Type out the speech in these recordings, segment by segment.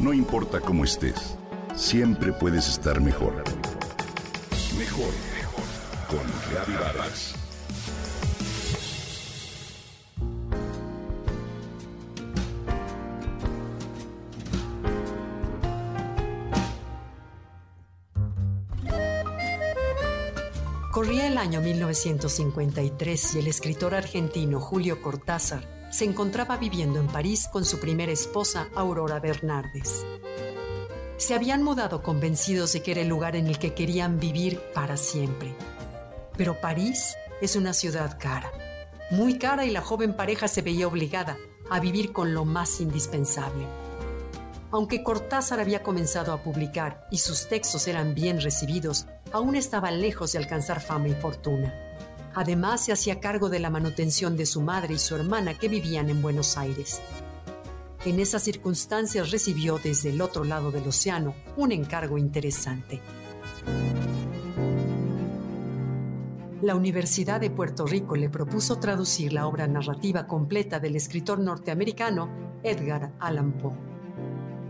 No importa cómo estés, siempre puedes estar mejor. Mejor, mejor. Con Reavivadas. Corría el año 1953 y el escritor argentino Julio Cortázar se encontraba viviendo en París con su primera esposa, Aurora Bernardes. Se habían mudado convencidos de que era el lugar en el que querían vivir para siempre. Pero París es una ciudad cara, muy cara y la joven pareja se veía obligada a vivir con lo más indispensable. Aunque Cortázar había comenzado a publicar y sus textos eran bien recibidos, aún estaba lejos de alcanzar fama y fortuna. Además, se hacía cargo de la manutención de su madre y su hermana que vivían en Buenos Aires. En esas circunstancias recibió desde el otro lado del océano un encargo interesante. La Universidad de Puerto Rico le propuso traducir la obra narrativa completa del escritor norteamericano Edgar Allan Poe.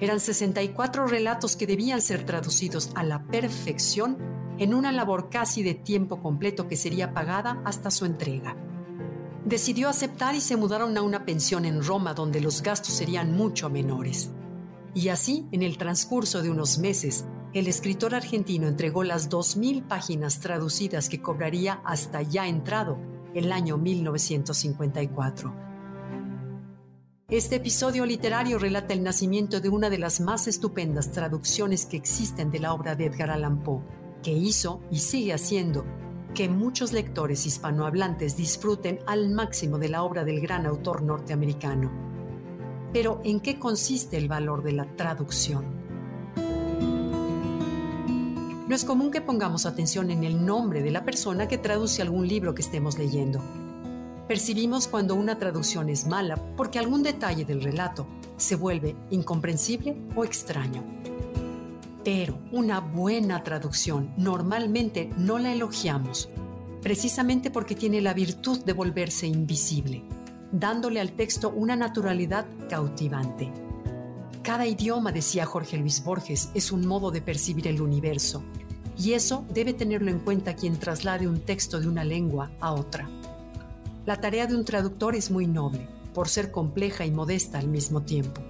Eran 64 relatos que debían ser traducidos a la perfección en una labor casi de tiempo completo que sería pagada hasta su entrega. Decidió aceptar y se mudaron a una pensión en Roma donde los gastos serían mucho menores. Y así, en el transcurso de unos meses, el escritor argentino entregó las 2.000 páginas traducidas que cobraría hasta ya entrado el año 1954. Este episodio literario relata el nacimiento de una de las más estupendas traducciones que existen de la obra de Edgar Allan Poe que hizo y sigue haciendo que muchos lectores hispanohablantes disfruten al máximo de la obra del gran autor norteamericano. Pero ¿en qué consiste el valor de la traducción? No es común que pongamos atención en el nombre de la persona que traduce algún libro que estemos leyendo. Percibimos cuando una traducción es mala porque algún detalle del relato se vuelve incomprensible o extraño. Pero una buena traducción normalmente no la elogiamos, precisamente porque tiene la virtud de volverse invisible, dándole al texto una naturalidad cautivante. Cada idioma, decía Jorge Luis Borges, es un modo de percibir el universo, y eso debe tenerlo en cuenta quien traslade un texto de una lengua a otra. La tarea de un traductor es muy noble, por ser compleja y modesta al mismo tiempo.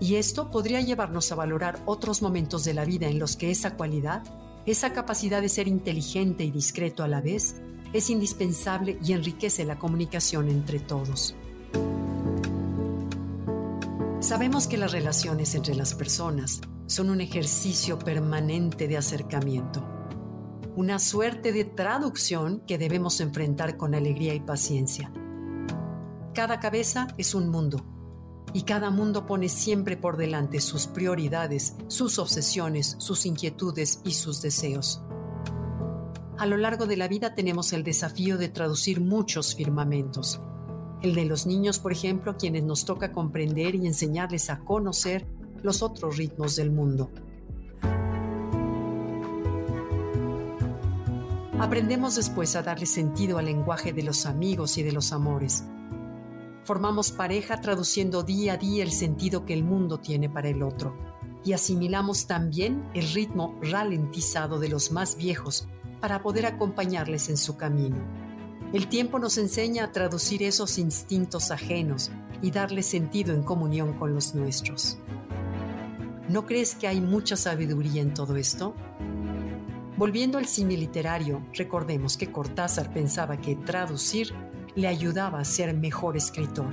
Y esto podría llevarnos a valorar otros momentos de la vida en los que esa cualidad, esa capacidad de ser inteligente y discreto a la vez, es indispensable y enriquece la comunicación entre todos. Sabemos que las relaciones entre las personas son un ejercicio permanente de acercamiento, una suerte de traducción que debemos enfrentar con alegría y paciencia. Cada cabeza es un mundo y cada mundo pone siempre por delante sus prioridades, sus obsesiones, sus inquietudes y sus deseos. A lo largo de la vida tenemos el desafío de traducir muchos firmamentos. El de los niños, por ejemplo, quienes nos toca comprender y enseñarles a conocer los otros ritmos del mundo. Aprendemos después a darle sentido al lenguaje de los amigos y de los amores Formamos pareja traduciendo día a día el sentido que el mundo tiene para el otro. Y asimilamos también el ritmo ralentizado de los más viejos para poder acompañarles en su camino. El tiempo nos enseña a traducir esos instintos ajenos y darle sentido en comunión con los nuestros. ¿No crees que hay mucha sabiduría en todo esto? Volviendo al cine literario, recordemos que Cortázar pensaba que traducir le ayudaba a ser mejor escritor.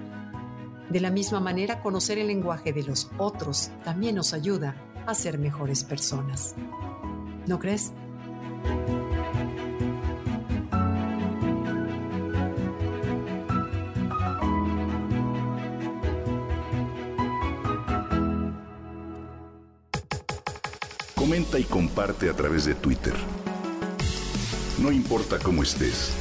De la misma manera, conocer el lenguaje de los otros también nos ayuda a ser mejores personas. ¿No crees? Comenta y comparte a través de Twitter. No importa cómo estés